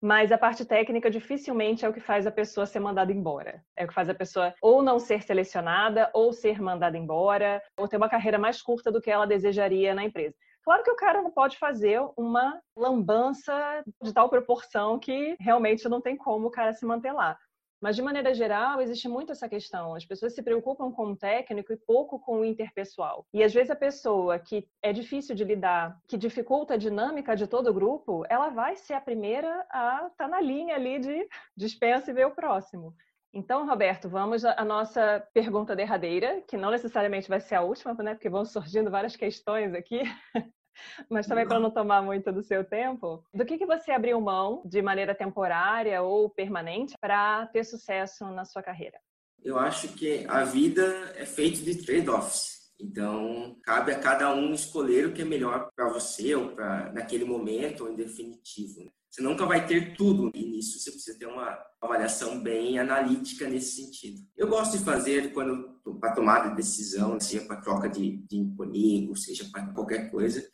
mas a parte técnica dificilmente é o que faz a pessoa ser mandada embora. É o que faz a pessoa ou não ser selecionada, ou ser mandada embora, ou ter uma carreira mais curta do que ela desejaria na empresa. Claro que o cara não pode fazer uma lambança de tal proporção que realmente não tem como o cara se manter lá. Mas, de maneira geral, existe muito essa questão. As pessoas se preocupam com o técnico e pouco com o interpessoal. E, às vezes, a pessoa que é difícil de lidar, que dificulta a dinâmica de todo o grupo, ela vai ser a primeira a estar tá na linha ali de dispensa e ver o próximo. Então, Roberto, vamos à nossa pergunta derradeira, que não necessariamente vai ser a última, né? Porque vão surgindo várias questões aqui. Mas também para não tomar muito do seu tempo, do que, que você abriu mão de maneira temporária ou permanente para ter sucesso na sua carreira? Eu acho que a vida é feita de trade-offs. Então, cabe a cada um escolher o que é melhor para você ou para naquele momento ou em definitivo. Né? Você nunca vai ter tudo e nisso você precisa ter uma avaliação bem analítica nesse sentido. Eu gosto de fazer quando para tomada de decisão, seja para troca de, de emprego, seja para qualquer coisa,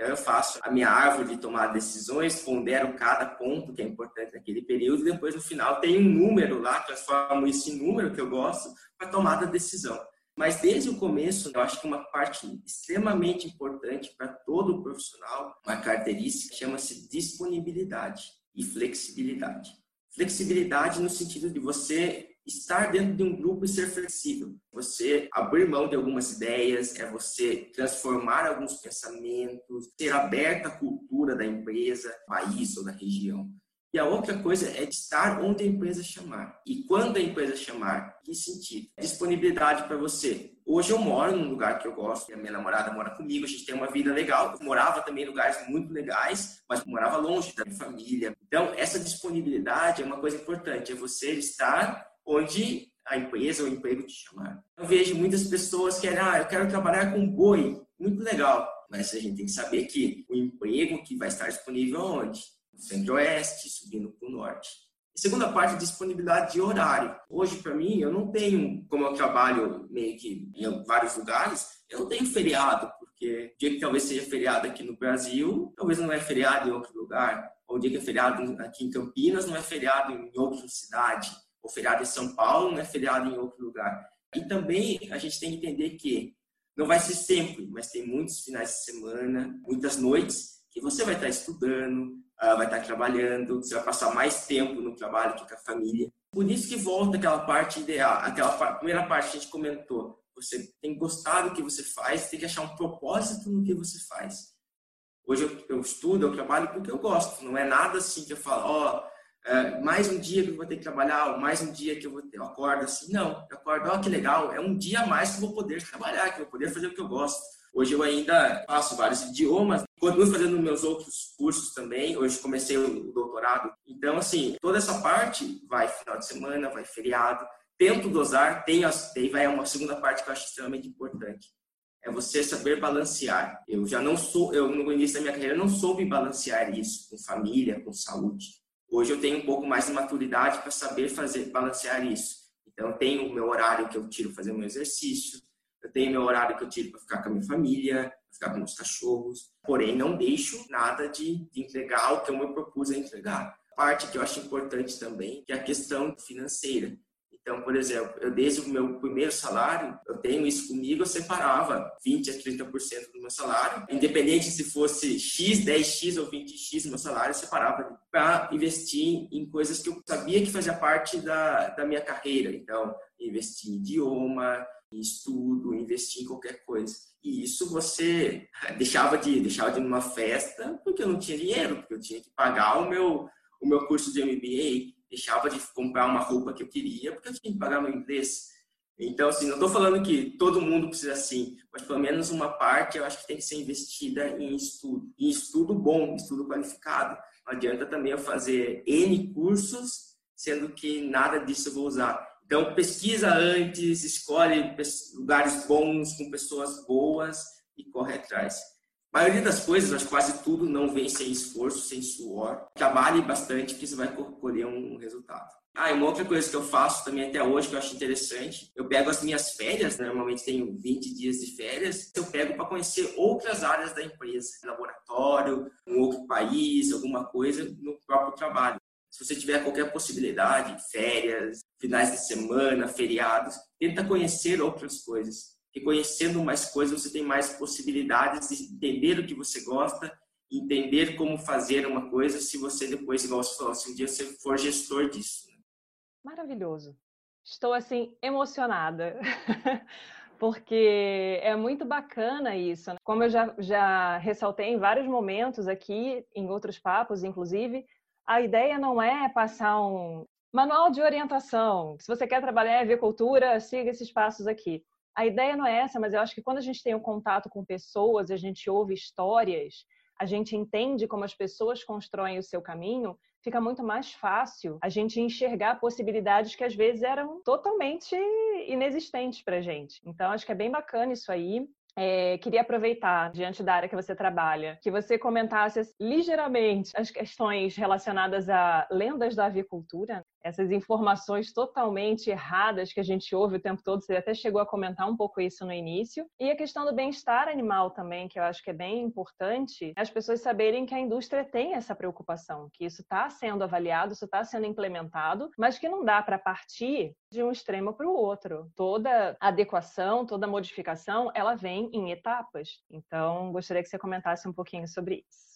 então, eu faço a minha árvore de tomar decisões, pondero cada ponto que é importante naquele período, e depois no final tem um número lá, transformo isso em número que eu gosto para tomar a decisão. Mas desde o começo, eu acho que uma parte extremamente importante para todo profissional, uma característica, chama-se disponibilidade e flexibilidade. Flexibilidade no sentido de você estar dentro de um grupo e ser flexível. Você abrir mão de algumas ideias, é você transformar alguns pensamentos, ser aberta à cultura da empresa, país ou da região. E a outra coisa é estar onde a empresa chamar. E quando a empresa chamar, que sentido? Disponibilidade para você. Hoje eu moro num lugar que eu gosto, a minha namorada mora comigo, a gente tem uma vida legal. Eu morava também em lugares muito legais, mas morava longe da minha família. Então, essa disponibilidade é uma coisa importante, é você estar onde a empresa ou o emprego te chamar. Eu vejo muitas pessoas que ah, eu quero trabalhar com boi, muito legal, mas a gente tem que saber que o emprego que vai estar disponível onde? No centro-oeste, subindo para o norte. E segunda parte, disponibilidade de horário. Hoje, para mim, eu não tenho, como eu trabalho meio que em vários lugares, eu não tenho feriado, porque o dia que talvez seja feriado aqui no Brasil, talvez não é feriado em outro lugar. Ou o dia que é feriado aqui em Campinas, não é feriado em outra cidade o feriado em São Paulo, não é feriado em outro lugar. E também a gente tem que entender que não vai ser sempre, mas tem muitos finais de semana, muitas noites que você vai estar estudando, ah, vai estar trabalhando, você vai passar mais tempo no trabalho que com a família. Por isso que volta aquela parte ideal, aquela primeira parte que a gente comentou. Você tem que gostar do que você faz, tem que achar um propósito no que você faz. Hoje eu, eu estudo, eu trabalho porque eu gosto. Não é nada assim que eu falo, ó, oh, é, mais um dia que eu vou ter que trabalhar, ou mais um dia que eu vou ter, eu acordo assim, não, eu acordo, ó, que legal, é um dia a mais que eu vou poder trabalhar, que eu vou poder fazer o que eu gosto. Hoje eu ainda faço vários idiomas, continuo fazendo meus outros cursos também, hoje comecei o doutorado. Então, assim, toda essa parte vai final de semana, vai feriado, tento dosar, tem, daí vai uma segunda parte que eu acho extremamente importante. É você saber balancear. Eu já não sou, eu no início da minha carreira não soube balancear isso com família, com saúde. Hoje eu tenho um pouco mais de maturidade para saber fazer balancear isso. Então eu tenho o meu horário que eu tiro fazer meu exercício, eu tenho meu horário que eu tiro para ficar com a minha família, ficar com meus cachorros. Porém não deixo nada de, de entregar o que eu me propus a entregar. Parte que eu acho importante também que é a questão financeira. Então, por exemplo, eu desde o meu primeiro salário, eu tenho isso comigo, eu separava 20 a 30% do meu salário, independente se fosse X, 10X ou 20X do meu salário, eu separava para investir em coisas que eu sabia que fazia parte da, da minha carreira. Então, investir em idioma, em estudo, investir em qualquer coisa. E isso você deixava de deixava de ir numa festa porque eu não tinha dinheiro, porque eu tinha que pagar o meu o meu curso de MBA, deixava de comprar uma roupa que eu queria porque eu tinha que pagar meu inglês. Então, assim, não estou falando que todo mundo precisa assim, mas pelo menos uma parte eu acho que tem que ser investida em estudo. Em estudo bom, estudo qualificado. Não adianta também eu fazer N cursos, sendo que nada disso eu vou usar. Então, pesquisa antes, escolhe lugares bons, com pessoas boas e corre atrás. A maioria das coisas, acho quase tudo, não vem sem esforço, sem suor. Trabalhe bastante que você vai colher um resultado. Ah, e uma outra coisa que eu faço também até hoje, que eu acho interessante, eu pego as minhas férias, né? normalmente tenho 20 dias de férias, eu pego para conhecer outras áreas da empresa, laboratório, um outro país, alguma coisa no próprio trabalho. Se você tiver qualquer possibilidade, férias, finais de semana, feriados, tenta conhecer outras coisas que conhecendo mais coisas você tem mais possibilidades de entender o que você gosta, entender como fazer uma coisa, se você depois, igual você falou, se um dia você for gestor disso. Maravilhoso. Estou assim emocionada. porque é muito bacana isso. Né? Como eu já, já ressaltei em vários momentos aqui, em outros papos, inclusive, a ideia não é passar um manual de orientação. Se você quer trabalhar em avicultura, siga esses passos aqui. A ideia não é essa, mas eu acho que quando a gente tem um contato com pessoas, a gente ouve histórias, a gente entende como as pessoas constroem o seu caminho, fica muito mais fácil a gente enxergar possibilidades que às vezes eram totalmente inexistentes para gente. Então, acho que é bem bacana isso aí. É, queria aproveitar, diante da área que você trabalha, que você comentasse ligeiramente as questões relacionadas a lendas da avicultura, essas informações totalmente erradas que a gente ouve o tempo todo. Você até chegou a comentar um pouco isso no início. E a questão do bem-estar animal também, que eu acho que é bem importante, as pessoas saberem que a indústria tem essa preocupação, que isso está sendo avaliado, isso está sendo implementado, mas que não dá para partir de um extremo para o outro. Toda adequação, toda modificação, ela vem em etapas. Então, gostaria que você comentasse um pouquinho sobre isso.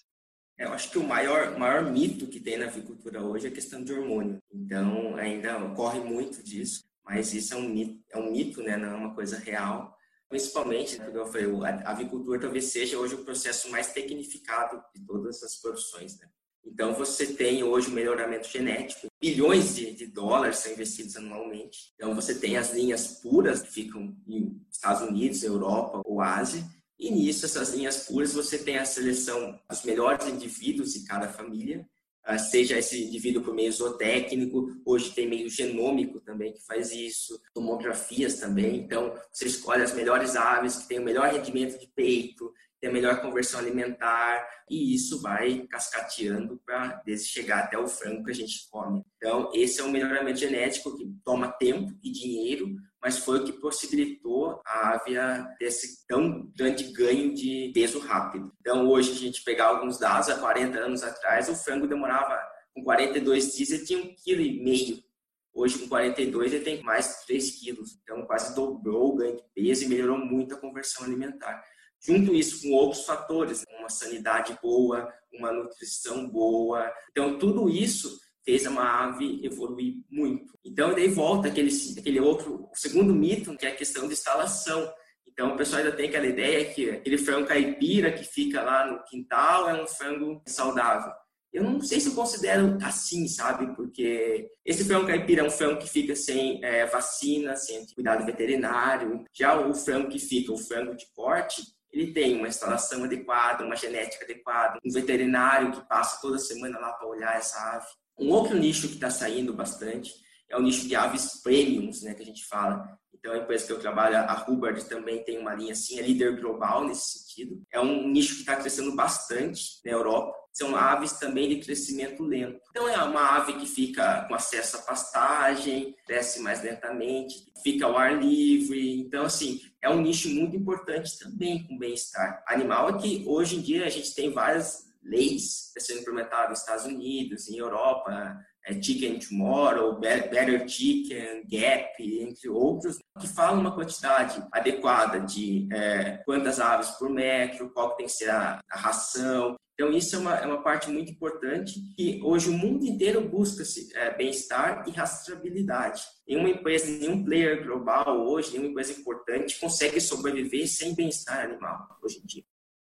Eu acho que o maior, maior mito que tem na avicultura hoje é a questão de hormônio. Então, ainda ocorre muito disso, mas isso é um mito, é um mito né? não é uma coisa real. Principalmente, porque eu falei, a avicultura talvez seja hoje o processo mais tecnificado de todas as profissões. Né? Então, você tem hoje o melhoramento genético, bilhões de, de, dólares são investidos anualmente. Então, você tem as linhas puras que ficam em Estados Unidos, Europa ou Ásia, e nisso, essas linhas puras, você tem a seleção dos melhores indivíduos de cada família, ah, seja esse indivíduo por meio zootécnico, hoje tem meio genômico também que faz isso, tomografias também. Então, você escolhe as melhores aves que têm o melhor rendimento de peito, tem a melhor conversão alimentar, e isso vai cascateando para chegar até o frango que a gente come. Então, esse é um melhoramento genético que toma tempo e dinheiro, mas foi o que possibilitou a Avia ter esse tão grande ganho de peso rápido. Então, hoje, a gente pegar alguns dados, há 40 anos atrás, o frango demorava, com 42 dias, ele tinha um quilo e meio. Hoje, com 42, ele tem mais de 3 quilos. Então, quase dobrou o ganho de peso e melhorou muito a conversão alimentar. Junto isso com outros fatores, uma sanidade boa, uma nutrição boa. Então, tudo isso fez uma ave evoluir muito. Então, daí volta aquele, aquele outro, segundo mito, que é a questão de instalação. Então, o pessoal ainda tem aquela ideia que aquele frango caipira que fica lá no quintal é um frango saudável. Eu não sei se eu considero assim, sabe? Porque esse frango caipira é um frango que fica sem é, vacina, sem cuidado veterinário. Já o frango que fica, o frango de corte, ele tem uma instalação adequada, uma genética adequada, um veterinário que passa toda semana lá para olhar essa ave. Um outro nicho que está saindo bastante é o nicho de aves premiums, né, que a gente fala. Então, a empresa que eu trabalho, a Hubbard, também tem uma linha assim, é líder global nesse sentido. É um nicho que está crescendo bastante na Europa. São aves também de crescimento lento. Então, é uma ave que fica com acesso à pastagem, cresce mais lentamente, fica ao ar livre. Então, assim, é um nicho muito importante também com bem-estar animal. É que hoje em dia a gente tem várias leis sendo implementadas nos Estados Unidos, em Europa, é, Chicken Tomorrow, Better Chicken, Gap, entre outros, que falam uma quantidade adequada de é, quantas aves por metro, qual tem que ser a, a ração. Então, isso é uma, é uma parte muito importante que hoje o mundo inteiro busca é, bem-estar e rastreabilidade. Nenhuma empresa, nenhum player global hoje, nenhuma empresa importante consegue sobreviver sem bem-estar animal hoje em dia.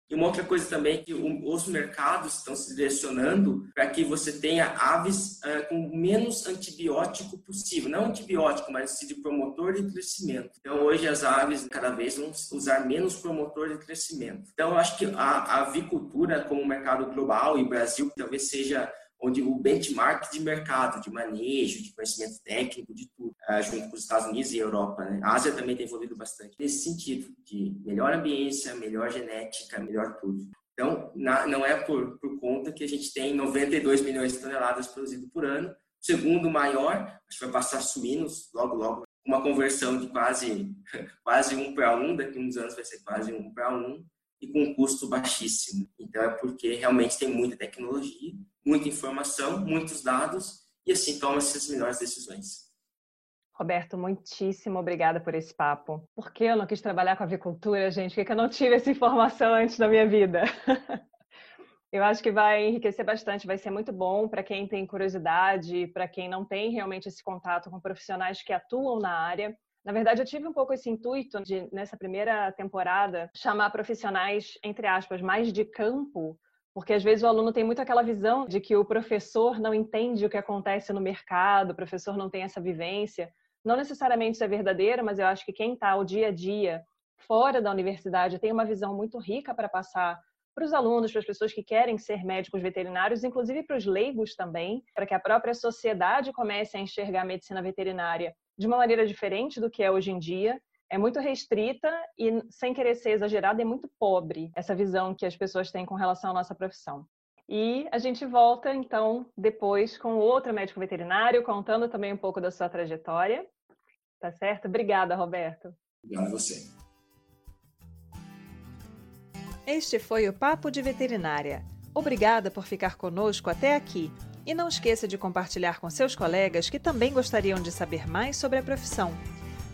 E uma outra coisa também é que os mercados estão se direcionando para que você tenha aves uh, com menos antibiótico possível. Não antibiótico, mas de promotor de crescimento. Então, hoje as aves cada vez vão usar menos promotor de crescimento. Então, eu acho que a avicultura como mercado global e Brasil talvez seja onde o benchmark de mercado, de manejo, de conhecimento técnico, de tudo, uh, junto com os Estados Unidos e Europa. Né? A Ásia também tem evoluído bastante nesse sentido, de melhor ambiência, melhor genética, melhor tudo. Então, na, não é por, por conta que a gente tem 92 milhões de toneladas produzidas por ano, o segundo maior, acho que vai passar suínos logo, logo, uma conversão de quase, quase um para um, daqui a uns anos vai ser quase um para um, e com um custo baixíssimo. Então, é porque realmente tem muita tecnologia, muita informação, muitos dados, e assim toma-se as melhores decisões. Roberto, muitíssimo obrigada por esse papo. Por que eu não quis trabalhar com avicultura, gente? Por que eu não tive essa informação antes da minha vida? Eu acho que vai enriquecer bastante, vai ser muito bom para quem tem curiosidade, para quem não tem realmente esse contato com profissionais que atuam na área. Na verdade, eu tive um pouco esse intuito de, nessa primeira temporada, chamar profissionais, entre aspas, mais de campo, porque às vezes o aluno tem muito aquela visão de que o professor não entende o que acontece no mercado, o professor não tem essa vivência. Não necessariamente isso é verdadeiro, mas eu acho que quem está o dia a dia fora da universidade tem uma visão muito rica para passar para os alunos, para as pessoas que querem ser médicos veterinários, inclusive para os leigos também, para que a própria sociedade comece a enxergar a medicina veterinária de uma maneira diferente do que é hoje em dia. É muito restrita e, sem querer ser exagerada, é muito pobre essa visão que as pessoas têm com relação à nossa profissão. E a gente volta, então, depois com outro médico veterinário, contando também um pouco da sua trajetória. Tá certo? Obrigada, Roberto. Obrigado a você. Este foi o Papo de Veterinária. Obrigada por ficar conosco até aqui. E não esqueça de compartilhar com seus colegas que também gostariam de saber mais sobre a profissão.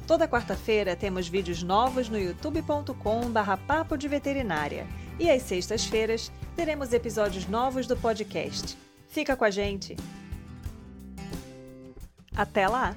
Toda quarta-feira temos vídeos novos no youtube.com/barra Papo de Veterinária. E às sextas-feiras teremos episódios novos do podcast. Fica com a gente! Até lá!